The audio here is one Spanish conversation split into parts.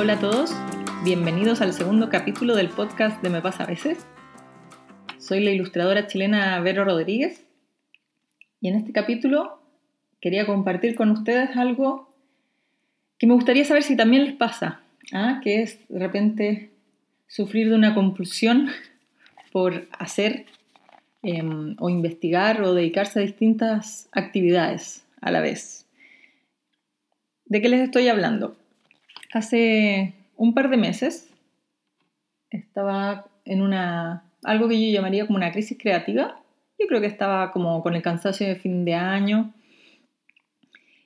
Hola a todos, bienvenidos al segundo capítulo del podcast de Me pasa a veces. Soy la ilustradora chilena Vero Rodríguez y en este capítulo quería compartir con ustedes algo que me gustaría saber si también les pasa, ¿ah? que es de repente sufrir de una compulsión por hacer em, o investigar o dedicarse a distintas actividades a la vez. ¿De qué les estoy hablando? Hace un par de meses estaba en una algo que yo llamaría como una crisis creativa. Yo creo que estaba como con el cansancio de fin de año.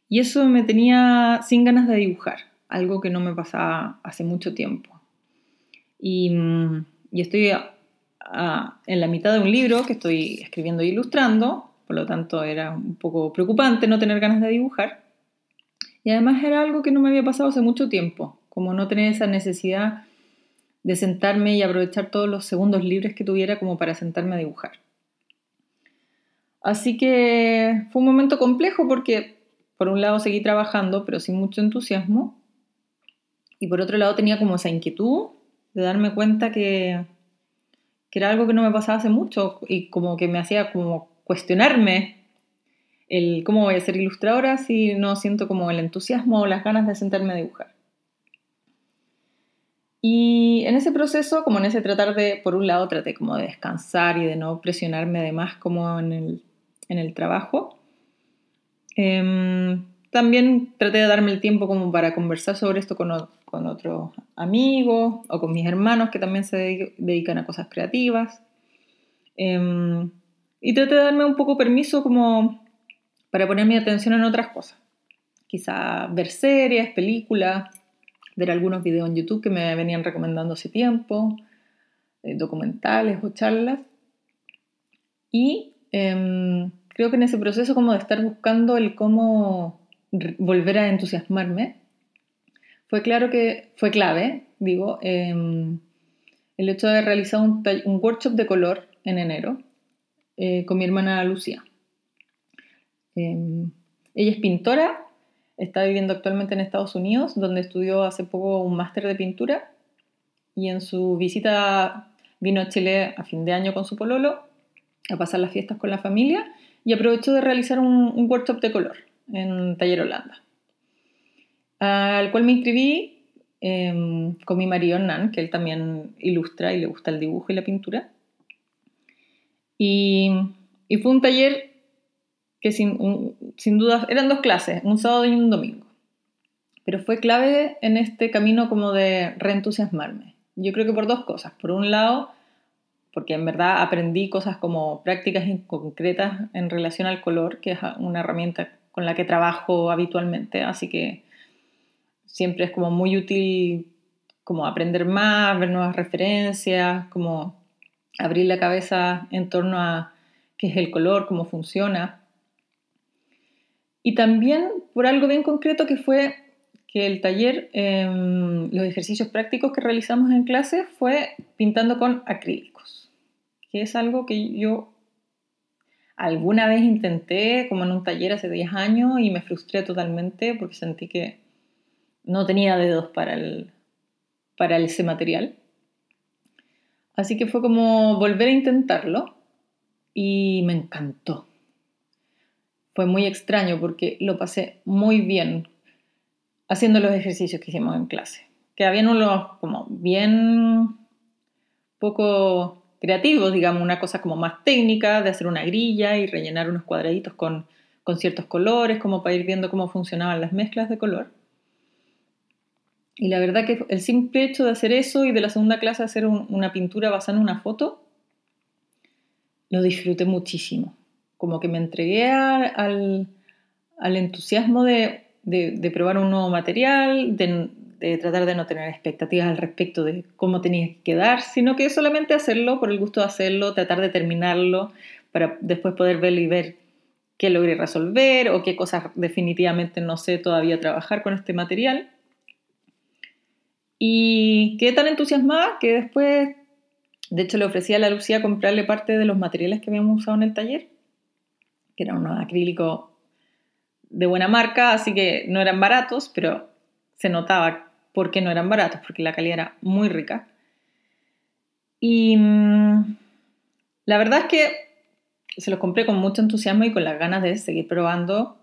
Y eso me tenía sin ganas de dibujar, algo que no me pasaba hace mucho tiempo. Y, estoy en la mitad de un libro que estoy escribiendo e ilustrando, por lo tanto era un poco preocupante no tener ganas de dibujar. Y además era algo que no me había pasado hace mucho tiempo, como no tener esa necesidad de sentarme y aprovechar todos los segundos libres que tuviera como para sentarme a dibujar. Así que fue un momento complejo porque por un lado seguí trabajando pero sin mucho entusiasmo y por otro lado tenía como esa inquietud de darme cuenta que, que era algo que no me pasaba hace mucho y como que me hacía como cuestionarme el cómo voy a ser ilustradora si no siento como el entusiasmo o las ganas de sentarme a dibujar. Y en ese proceso, como en ese tratar de, por un lado, traté como de descansar y de no presionarme de más como en el, en el trabajo. Em, también traté de darme el tiempo como para conversar sobre esto con, con otros amigos o con mis hermanos que también se dedican a cosas creativas. Em, y traté de darme un poco permiso como para poner mi atención en otras cosas. Quizá ver series, películas, ver algunos videos en YouTube que me venían recomendando hace tiempo, eh, documentales o charlas. Y em, creo que en ese proceso como de estar buscando el cómo volver a entusiasmarme, fue claro que fue clave, digo, em, el hecho de realizar un, workshop de color en enero eh, con mi hermana Lucía. Em, ella es pintora Está viviendo actualmente en Estados Unidos, donde estudió hace poco un máster de pintura y en su visita vino a Chile a fin de año con su pololo a pasar las fiestas con la familia y aprovechó de realizar un, workshop de color en Taller Holanda, al cual me inscribí em, con mi marido Hernán, que él también ilustra y le gusta el dibujo y la pintura. Y, y fue un taller que sin, sin duda eran dos clases, un sábado y un domingo. Pero fue clave en este camino como de reentusiasmarme. Yo creo que por dos cosas. Por un lado, porque en verdad aprendí cosas como prácticas concretas en relación al color, que es una herramienta con la que trabajo habitualmente, así que siempre es como muy útil como aprender más, ver nuevas referencias, como abrir la cabeza en torno a qué es el color, cómo funciona. Y también por algo bien concreto que fue que el taller, em, los ejercicios prácticos que realizamos en clase fue pintando con acrílicos, que es algo que yo alguna vez intenté como en un taller hace 10 años y me frustré totalmente porque sentí que no tenía dedos para, el, para ese material. Así que fue como volver a intentarlo y me encantó fue muy extraño porque lo pasé muy bien haciendo los ejercicios que hicimos en clase. Que habían unos como bien poco creativos, digamos, una cosa como más técnica de hacer una grilla y rellenar unos cuadraditos con, ciertos colores, como para ir viendo cómo funcionaban las mezclas de color. Y la verdad que el simple hecho de hacer eso y de la segunda clase hacer una pintura basada en una foto, lo disfruté muchísimo como que me entregué al, entusiasmo de, probar un nuevo material, de, tratar de no tener expectativas al respecto de cómo tenía que quedar, sino que solamente hacerlo por el gusto de hacerlo, tratar de terminarlo para después poder verlo y ver qué logré resolver o qué cosas definitivamente no sé todavía trabajar con este material. Y quedé tan entusiasmada que después, de hecho, le ofrecí a la Lucía comprarle parte de los materiales que habíamos usado en el taller que eran unos acrílicos de buena marca, así que no eran baratos, pero se notaba porque no eran baratos, porque la calidad era muy rica. Y mm, la verdad es que se los compré con mucho entusiasmo y con las ganas de seguir probando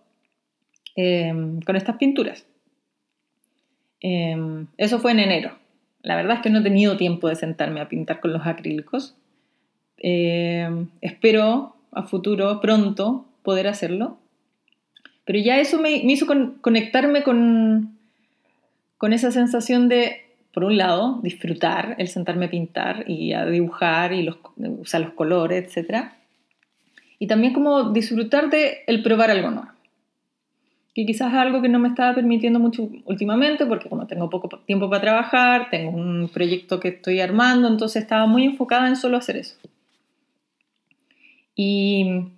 em, con estas pinturas. Em, eso fue en enero. La verdad es que no he tenido tiempo de sentarme a pintar con los acrílicos. Em, espero a futuro, pronto, poder hacerlo. Pero ya eso me, hizo conectarme con, con esa sensación de, por un lado, disfrutar el sentarme a pintar y a dibujar y los, usar los colores, etc. Y también como disfrutar de el probar algo nuevo que quizás es algo que no me estaba permitiendo mucho últimamente, porque como tengo poco tiempo para trabajar, tengo un proyecto que estoy armando, entonces estaba muy enfocada en solo hacer eso. Y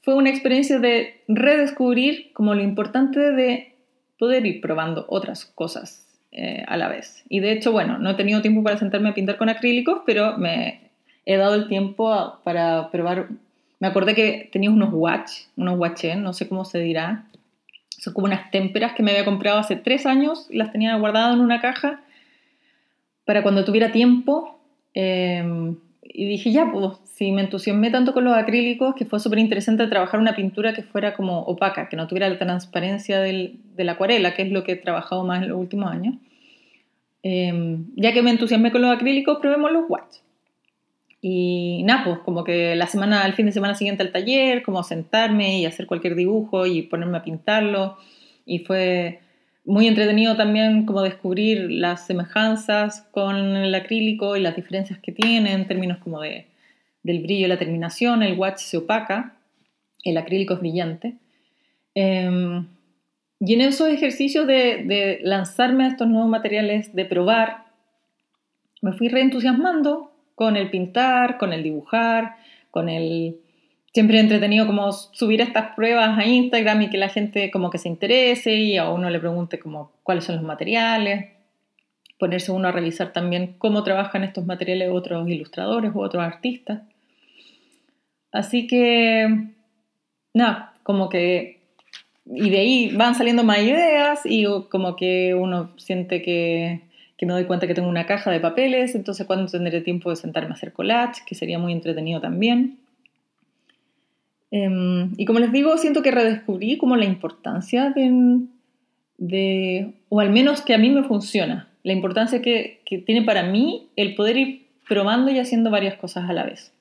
fue una experiencia de redescubrir como lo importante de poder ir probando otras cosas eh, a la vez. Y de hecho, bueno, no he tenido tiempo para sentarme a pintar con acrílicos, pero me he dado el tiempo para probar. Me acordé que tenía unos watch, unos watches, no sé cómo se dirá, son como unas témperas que me había comprado hace tres años, las tenía guardadas en una caja para cuando tuviera tiempo. Em, y dije, ya, pues, si me entusiasmé tanto con los acrílicos, que fue súper interesante trabajar una pintura que fuera como opaca, que no tuviera la transparencia del, de la acuarela, que es lo que he trabajado más en los últimos años. Em, ya que me entusiasmé con los acrílicos, probemos los watch. Y nada, pues como que la semana, el fin de semana siguiente al taller, como sentarme y hacer cualquier dibujo y ponerme a pintarlo. Y fue muy entretenido también como descubrir las semejanzas con el acrílico y las diferencias que tiene en términos como de, del brillo y la terminación. El watch se opaca, el acrílico es brillante. Em, y en esos ejercicios de, de lanzarme a estos nuevos materiales, de probar, me fui reentusiasmando con el pintar, con el dibujar, con el... Siempre entretenido como subir estas pruebas a Instagram y que la gente como que se interese y a uno le pregunte como cuáles son los materiales, ponerse uno a revisar también cómo trabajan estos materiales otros ilustradores u otros artistas. Así que, nada, como que... Y de ahí van saliendo más ideas y como que uno siente que que me doy cuenta que tengo una caja de papeles, entonces cuando tendré tiempo de sentarme a hacer collage, que sería muy entretenido también. Em, y como les digo, siento que redescubrí como la importancia de, o al menos que a mí me funciona, la importancia que, que, tiene para mí el poder ir probando y haciendo varias cosas a la vez.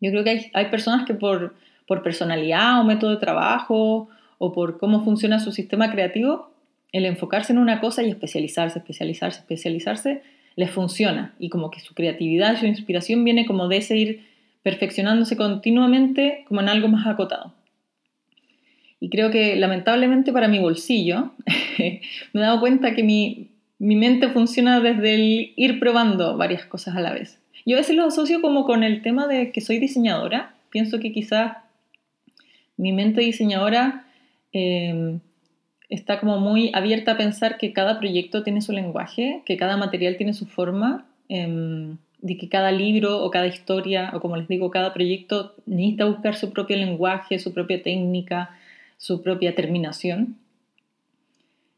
Yo creo que hay, hay personas que por, por personalidad o método de trabajo o por cómo funciona su sistema creativo, el enfocarse en una cosa y especializarse, especializarse, especializarse, les funciona y como que su creatividad, su inspiración viene como de ese ir perfeccionándose continuamente como en algo más acotado. Y creo que lamentablemente para mi bolsillo me he dado cuenta que mi, mi mente funciona desde el ir probando varias cosas a la vez. Yo a veces lo asocio como con el tema de que soy diseñadora. Pienso que quizás mi mente diseñadora eh, está como muy abierta a pensar que cada proyecto tiene su lenguaje, que cada material tiene su forma, em, de que cada libro o cada historia, o como les digo, cada proyecto necesita buscar su propio lenguaje, su propia técnica, su propia terminación.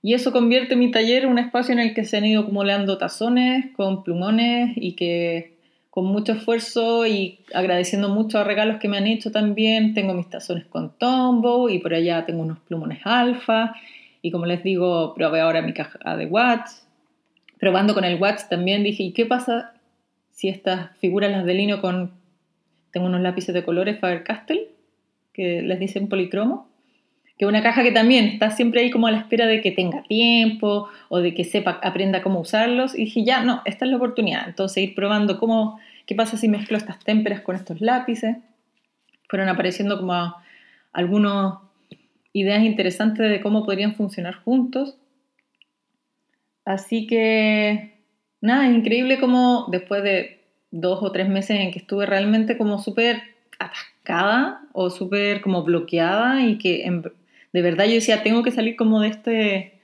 Y eso convierte mi taller en un espacio en el que se han ido acumulando tazones con plumones y que con mucho esfuerzo y agradeciendo mucho a regalos que me han hecho también, tengo mis tazones con tombo y por allá tengo unos plumones alfa y como les digo, probé ahora mi caja de watch. Probando con el watch también dije, ¿y qué pasa si estas figuras las delineo con... Tengo unos lápices de colores Faber-Castell, que les dicen policromo, que una caja que también está siempre ahí como a la espera de que tenga tiempo o de que sepa, aprenda cómo usarlos. Y dije, ya, no, esta es la oportunidad. Entonces ir probando cómo, qué pasa si mezclo estas témperas con estos lápices. Fueron apareciendo como algunos ideas interesantes de cómo podrían funcionar juntos. Así que, nada, es increíble como después de dos o tres meses en que estuve realmente como súper atascada o súper como bloqueada y que de verdad yo decía, tengo que salir como de este,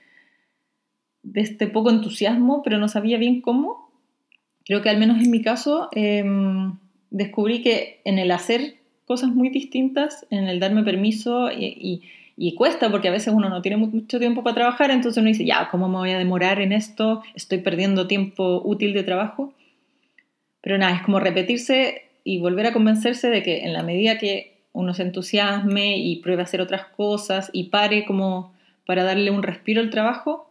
de este poco entusiasmo, pero no sabía bien cómo. Creo que al menos en mi caso em, descubrí que en el hacer cosas muy distintas, en el darme permiso Y cuesta porque a veces uno no tiene mucho tiempo para trabajar, entonces uno dice, ya, ¿cómo me voy a demorar en esto? Estoy perdiendo tiempo útil de trabajo. Pero nada, es como repetirse y volver a convencerse de que en la medida que uno se entusiasme y pruebe a hacer otras cosas y pare como para darle un respiro al trabajo,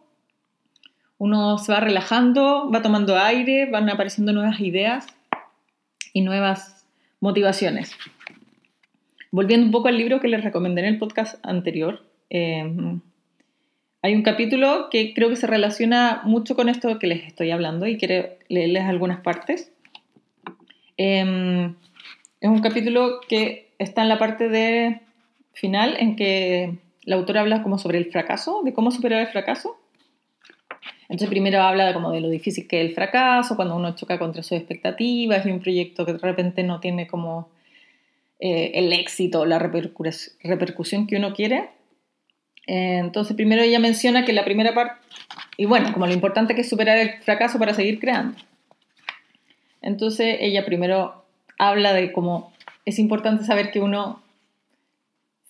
uno se va relajando, va tomando aire, van apareciendo nuevas ideas y nuevas motivaciones. Volviendo un poco al libro que les recomendé en el podcast anterior, em, hay un capítulo que creo que se relaciona mucho con esto que les estoy hablando y quiero leerles algunas partes. Em, es un capítulo que está en la parte de final en que la autora habla como sobre el fracaso, de cómo superar el fracaso. Entonces primero habla como de lo difícil que es el fracaso, cuando uno choca contra sus expectativas y un proyecto que de repente no tiene como eh, el éxito, la repercusión que uno quiere. Eh, entonces, primero ella menciona que la primera parte, y bueno, como lo importante que es superar el fracaso para seguir creando. Entonces, ella primero habla de cómo es importante saber que uno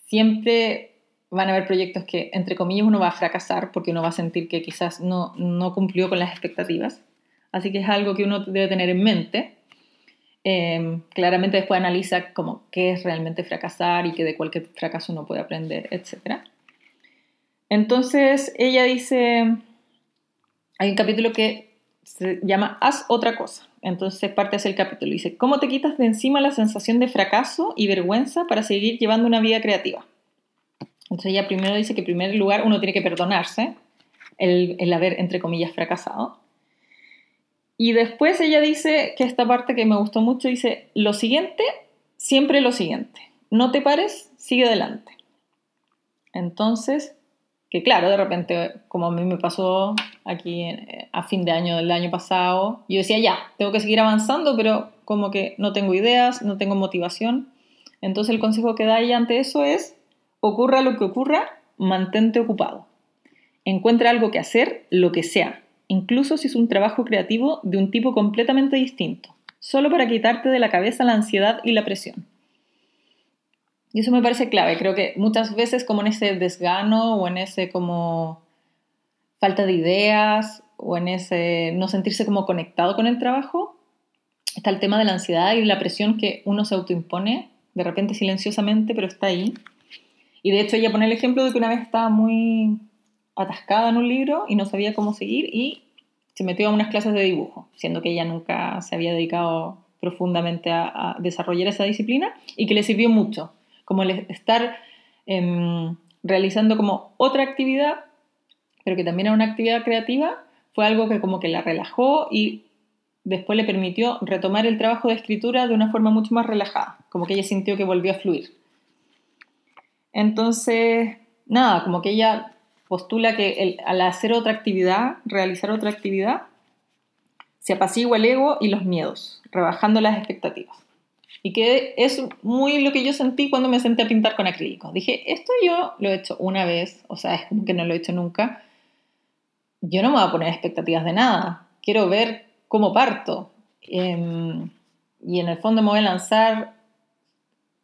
siempre van a haber proyectos que, entre comillas, uno va a fracasar porque uno va a sentir que quizás no, no cumplió con las expectativas. Así que es algo que uno debe tener en mente. Em, claramente después analiza como qué es realmente fracasar y que de cualquier fracaso uno puede aprender, etc. Entonces ella dice, hay un capítulo que se llama Haz otra cosa. Entonces parte hacia el capítulo. Dice, ¿cómo te quitas de encima la sensación de fracaso y vergüenza para seguir llevando una vida creativa? Entonces ella primero dice que en primer lugar uno tiene que perdonarse el haber, entre comillas, fracasado. Y después ella dice que esta parte que me gustó mucho dice, lo siguiente, siempre lo siguiente. No te pares, sigue adelante. Entonces, que claro, de repente, como a mí me pasó aquí eh, a fin de año del año pasado, yo decía, ya, tengo que seguir avanzando, pero como que no tengo ideas, no tengo motivación. Entonces el consejo que da ella ante eso es, ocurra lo que ocurra, mantente ocupado. Encuentra algo que hacer, lo que sea, incluso si es un trabajo creativo de un tipo completamente distinto, solo para quitarte de la cabeza la ansiedad y la presión. Y eso me parece clave, creo que muchas veces como en ese desgano o en ese como falta de ideas o en ese no sentirse como conectado con el trabajo, está el tema de la ansiedad y la presión que uno se autoimpone, de repente silenciosamente, pero está ahí. Y de hecho ella pone el ejemplo de que una vez estaba muy atascada en un libro y no sabía cómo seguir y se metió a unas clases de dibujo, siendo que ella nunca se había dedicado profundamente a, desarrollar esa disciplina y que le sirvió mucho, como el estar em, realizando como otra actividad, pero que también era una actividad creativa, fue algo que como que la relajó y después le permitió retomar el trabajo de escritura de una forma mucho más relajada, como que ella sintió que volvió a fluir. Entonces, nada, como que ella postula que al hacer otra actividad, realizar otra actividad, se apacigua el ego y los miedos, rebajando las expectativas. Y que es muy lo que yo sentí cuando me senté a pintar con acrílico. Dije, esto yo lo he hecho una vez, o sea, es como que no lo he hecho nunca. Yo no me voy a poner expectativas de nada. Quiero ver cómo parto. Em, y en el fondo me voy a lanzar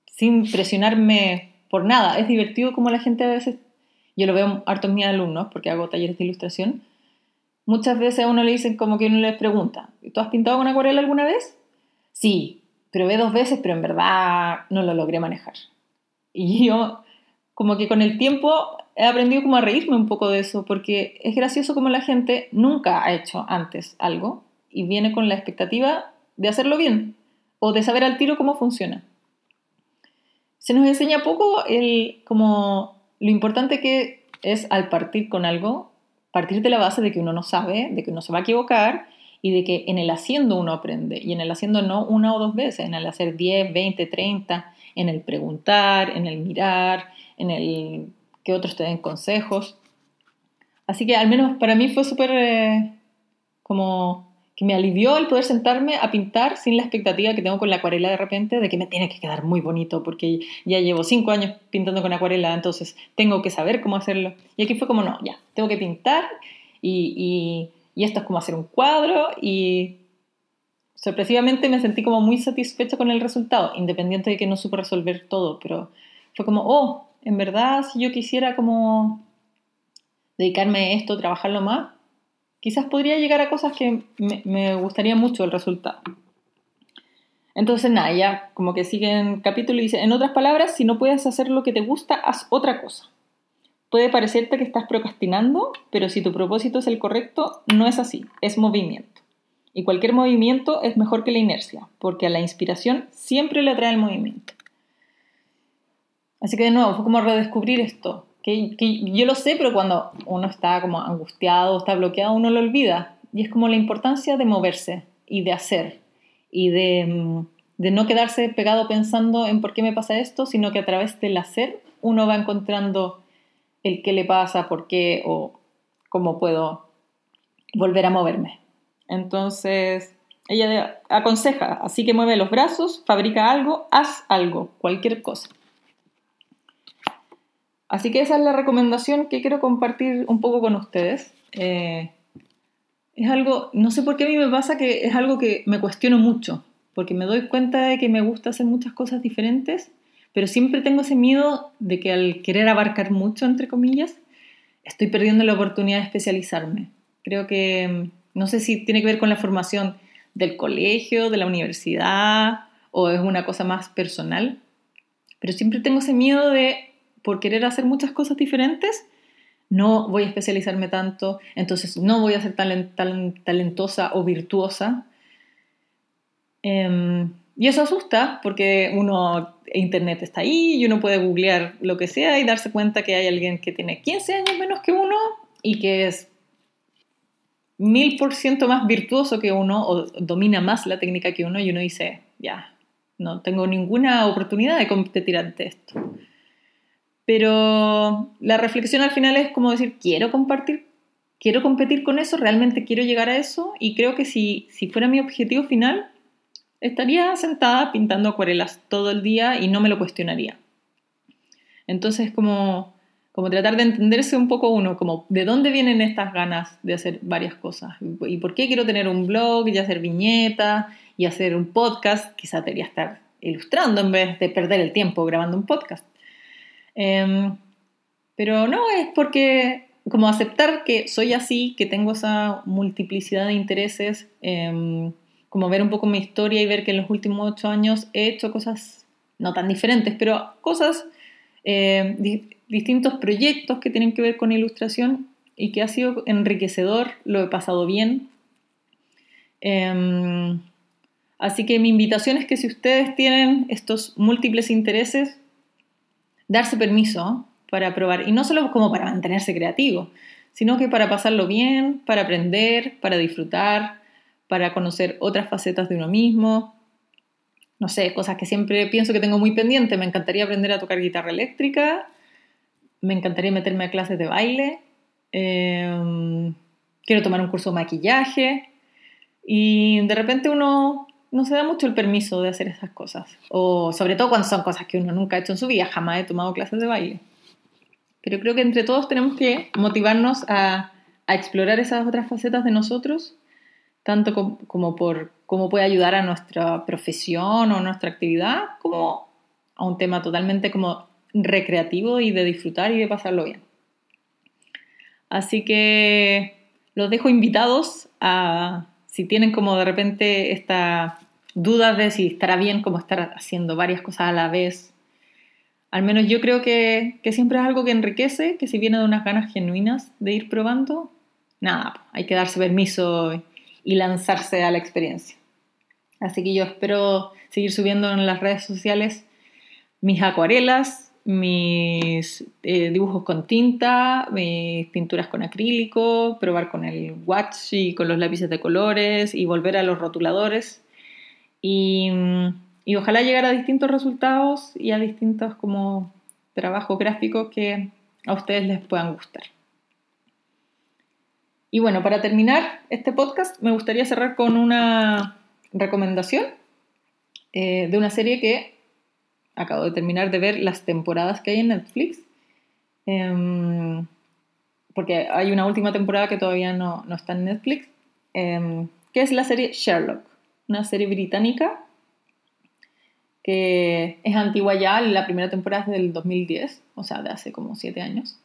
sin presionarme por nada. Es divertido como la gente a veces yo lo veo harto en mis alumnos, porque hago talleres de ilustración, muchas veces a uno le dicen como que uno les pregunta, ¿tú has pintado con acuarela alguna vez? Sí, pero ve dos veces, pero en verdad no lo logré manejar. Y yo como que con el tiempo he aprendido como a reírme un poco de eso, porque es gracioso como la gente nunca ha hecho antes algo y viene con la expectativa de hacerlo bien o de saber al tiro cómo funciona. Se nos enseña poco el como lo importante que es al partir con algo, partir de la base de que uno no sabe, de que uno se va a equivocar y de que en el haciendo uno aprende. Y en el haciendo no una o dos veces, en el hacer 10, 20, 30, en el preguntar, en el mirar, en el que otros te den consejos. Así que al menos para mí fue súper eh, como que me alivió el poder sentarme a pintar sin la expectativa que tengo con la acuarela de repente de que me tiene que quedar muy bonito porque ya llevo cinco años pintando con acuarela, entonces tengo que saber cómo hacerlo. Y aquí fue como, no, ya, tengo que pintar y, y, esto es como hacer un cuadro y sorpresivamente me sentí como muy satisfecha con el resultado, independiente de que no supe resolver todo, pero fue como, oh, en verdad, si yo quisiera como dedicarme a esto, trabajarlo más, quizás podría llegar a cosas que me, gustaría mucho el resultado. Entonces, nada, ya como que sigue en capítulo y dice, en otras palabras, si no puedes hacer lo que te gusta, haz otra cosa. Puede parecerte que estás procrastinando, pero si tu propósito es el correcto, no es así, es movimiento. Y cualquier movimiento es mejor que la inercia, porque a la inspiración siempre le atrae el movimiento. Así que de nuevo, fue como redescubrir esto, que, yo lo sé, pero cuando uno está como angustiado, está bloqueado, uno lo olvida. Y es como la importancia de moverse y de hacer y de, mm, de no quedarse pegado pensando en por qué me pasa esto, sino que a través del hacer uno va encontrando el qué le pasa, por qué o cómo puedo volver a moverme. Entonces, ella aconseja, así que mueve los brazos, fabrica algo, haz algo, cualquier cosa. Así que esa es la recomendación que quiero compartir un poco con ustedes. Eh, es algo, no sé por qué a mí me pasa que es algo que me cuestiono mucho, porque me doy cuenta de que me gusta hacer muchas cosas diferentes, pero siempre tengo ese miedo de que al querer abarcar mucho, entre comillas, estoy perdiendo la oportunidad de especializarme. Creo que, no sé si tiene que ver con la formación del colegio, de la universidad, o es una cosa más personal, pero siempre tengo ese miedo de por querer hacer muchas cosas diferentes, no voy a especializarme tanto, entonces no voy a ser talentosa o virtuosa. Em, y eso asusta porque uno, internet está ahí y uno puede googlear lo que sea y darse cuenta que hay alguien que tiene 15 años menos que uno y que es mil por ciento más virtuoso que uno o domina más la técnica que uno y uno dice, ya, no tengo ninguna oportunidad de competir ante esto. Pero la reflexión al final es como decir, quiero compartir, quiero competir con eso, realmente quiero llegar a eso y creo que si, si fuera mi objetivo final, estaría sentada pintando acuarelas todo el día y no me lo cuestionaría. Entonces, como, como tratar de entenderse un poco uno, como de dónde vienen estas ganas de hacer varias cosas. Y por qué quiero tener un blog y hacer viñetas y hacer un podcast, quizá debería estar ilustrando en vez de perder el tiempo grabando un podcast. Em, pero no, es porque como aceptar que soy así, que tengo esa multiplicidad de intereses, em, como ver un poco mi historia y ver que en los últimos ocho años he hecho cosas no tan diferentes, pero cosas, em, distintos proyectos que tienen que ver con ilustración y que ha sido enriquecedor, lo he pasado bien. así que mi invitación es que si ustedes tienen estos múltiples intereses, darse permiso para probar, y no solo como para mantenerse creativo, sino que para pasarlo bien, para aprender, para disfrutar, para conocer otras facetas de uno mismo. No sé, cosas que siempre pienso que tengo muy pendiente. Me encantaría aprender a tocar guitarra eléctrica, me encantaría meterme a clases de baile, em, quiero tomar un curso de maquillaje y de repente uno no se da mucho el permiso de hacer esas cosas. O sobre todo cuando son cosas que uno nunca ha hecho en su vida, jamás he tomado clases de baile. Pero creo que entre todos tenemos que motivarnos a, explorar esas otras facetas de nosotros, tanto como, por cómo puede ayudar a nuestra profesión o nuestra actividad, como a un tema totalmente como recreativo y de disfrutar y de pasarlo bien. Así que los dejo invitados a si tienen como de repente esta duda de si estará bien como estar haciendo varias cosas a la vez, al menos yo creo que, siempre es algo que enriquece, que si viene de unas ganas genuinas de ir probando, nada, hay que darse permiso y lanzarse a la experiencia. Así que yo espero seguir subiendo en las redes sociales mis acuarelas, mis eh, dibujos con tinta, mis pinturas con acrílico, probar con el watch y con los lápices de colores y volver a los rotuladores. Y, y ojalá llegar a distintos resultados y a distintos como trabajos gráficos que a ustedes les puedan gustar. Y bueno, para terminar este podcast me gustaría cerrar con una recomendación eh, de una serie que acabo de terminar de ver las temporadas que hay en Netflix. Em, porque hay una última temporada que todavía no, no está en Netflix, em, que es la serie Sherlock, una serie británica que es antigua ya, la primera temporada es del 2010, o sea, de hace como siete años.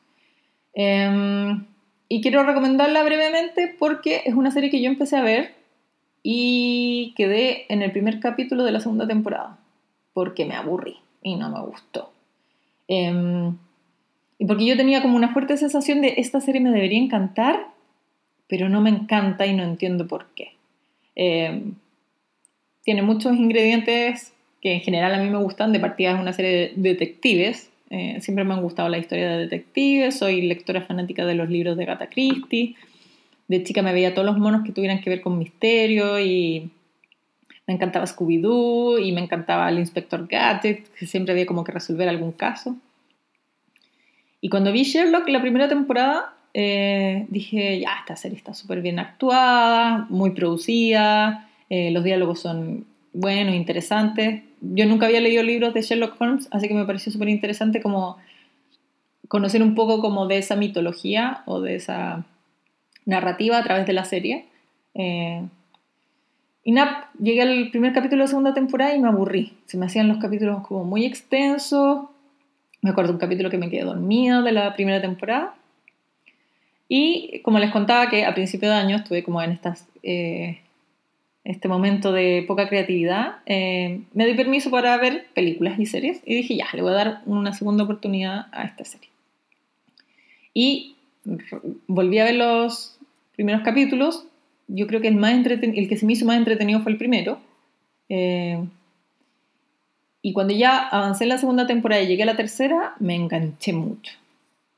Em, y quiero recomendarla brevemente porque es una serie que yo empecé a ver y quedé en el primer capítulo de la segunda temporada, porque me aburrí y no me gustó. Em, y porque yo tenía como una fuerte sensación de esta serie me debería encantar, pero no me encanta y no entiendo por qué. Em, tiene muchos ingredientes que en general a mí me gustan, de partida es una serie de detectives, eh, siempre me han gustado la historia de detectives, soy lectora fanática de los libros de Gata Christie, de chica me veía todos los monos que tuvieran que ver con misterio y me encantaba Scooby-Doo y me encantaba el inspector Gadget, que siempre había como que resolver algún caso. Y cuando vi Sherlock la primera temporada, eh, dije, ya, esta serie está súper bien actuada, muy producida, eh, los diálogos son buenos, interesantes. Yo nunca había leído libros de Sherlock Holmes, así que me pareció súper interesante como conocer un poco como de esa mitología o de esa narrativa a través de la serie. Eh, y nada, llegué al primer capítulo de la segunda temporada y me aburrí. Se me hacían los capítulos como muy extensos. Me acuerdo un capítulo que me quedé dormida de la primera temporada. Y como les contaba que a principio de año estuve como en eh, este momento de poca creatividad, eh, me di permiso para ver películas y series y dije, ya, le voy a dar una segunda oportunidad a esta serie. Y volví a ver los primeros capítulos yo creo que el, más el que se me hizo más entretenido fue el primero. Eh, y cuando ya avancé en la segunda temporada y llegué a la tercera, me enganché mucho.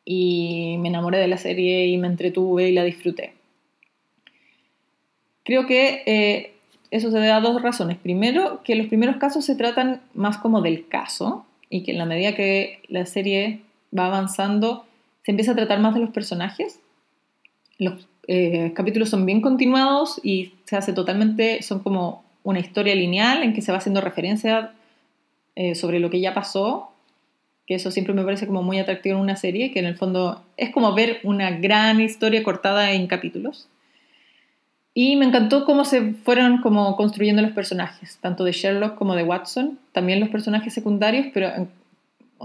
Y me enamoré de la serie y me entretuve y la disfruté. Creo que eh, eso se debe a dos razones. Primero, que los primeros casos se tratan más como del caso y que en la medida que la serie va avanzando, se empieza a tratar más de los personajes. Los eh, capítulos son bien continuados y se hace totalmente, son como una historia lineal en que se va haciendo referencia eh, sobre lo que ya pasó, que eso siempre me parece como muy atractivo en una serie, que en el fondo es como ver una gran historia cortada en capítulos. Y me encantó cómo se fueron como construyendo los personajes, tanto de Sherlock como de Watson, también los personajes secundarios, pero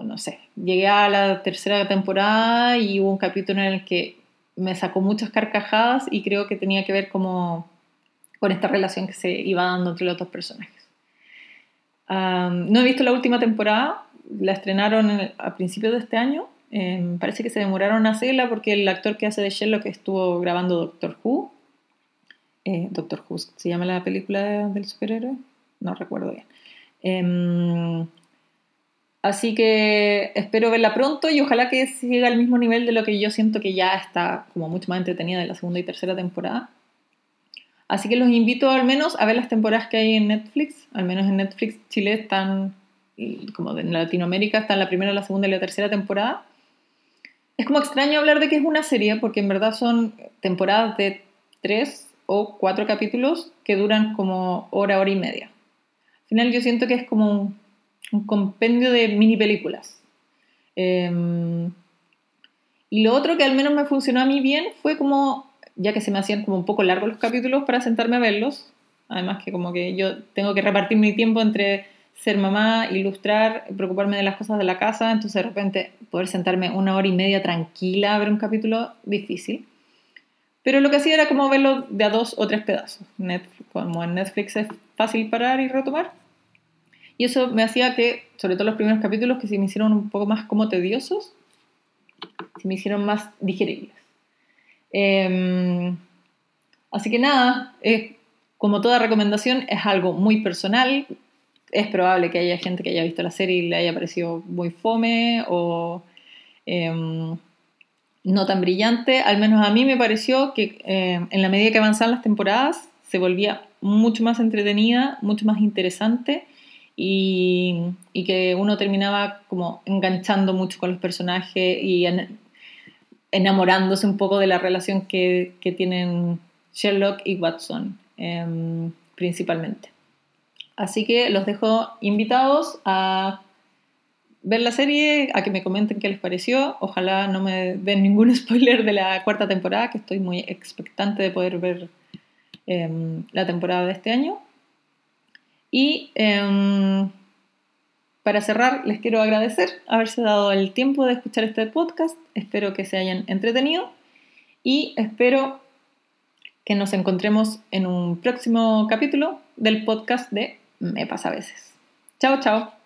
no sé, llegué a la tercera temporada y hubo un capítulo en el que me sacó muchas carcajadas y creo que tenía que ver como con esta relación que se iba dando entre los dos personajes. no he visto la última temporada, la estrenaron a principios de este año. Em, parece que se demoraron a hacerla porque el actor que hace de Sherlock estuvo grabando Doctor Who. Eh, Doctor Who, ¿se llama la película del superhéroe? No recuerdo bien. Em, Así que espero verla pronto y ojalá que siga al mismo nivel de lo que yo siento que ya está como mucho más entretenida de la segunda y tercera temporada. Así que los invito al menos a ver las temporadas que hay en Netflix. Al menos en Netflix Chile están, como en Latinoamérica, están la primera, la segunda y la tercera temporada. Es como extraño hablar de que es una serie porque en verdad son temporadas de tres o cuatro capítulos que duran como hora, hora y media. Al final yo siento que es como un compendio de mini películas. Em, y lo otro que al menos me funcionó a mí bien fue como, ya que se me hacían como un poco largos los capítulos para sentarme a verlos, además que como que yo tengo que repartir mi tiempo entre ser mamá, ilustrar, preocuparme de las cosas de la casa, entonces de repente poder sentarme una hora y media tranquila a ver un capítulo difícil. Pero lo que hacía era como verlo de a dos o tres pedazos. como en Netflix es fácil parar y retomar, y eso me hacía que, sobre todo los primeros capítulos, que se me hicieron un poco más como tediosos, se me hicieron más digeribles. Em, así que nada, como toda recomendación, es algo muy personal. Es probable que haya gente que haya visto la serie y le haya parecido muy fome o em, no tan brillante. Al menos a mí me pareció que em, en la medida que avanzaban las temporadas se volvía mucho más entretenida, mucho más interesante y, que uno terminaba como enganchando mucho con los personajes y enamorándose un poco de la relación que, tienen Sherlock y Watson em, principalmente. Así que los dejo invitados a ver la serie, a que me comenten qué les pareció. Ojalá no me den ningún spoiler de la cuarta temporada, que estoy muy expectante de poder ver em, la temporada de este año. Y em, para cerrar, les quiero agradecer haberse dado el tiempo de escuchar este podcast. Espero que se hayan entretenido y espero que nos encontremos en un próximo capítulo del podcast de Me pasa a veces. Chao, chao.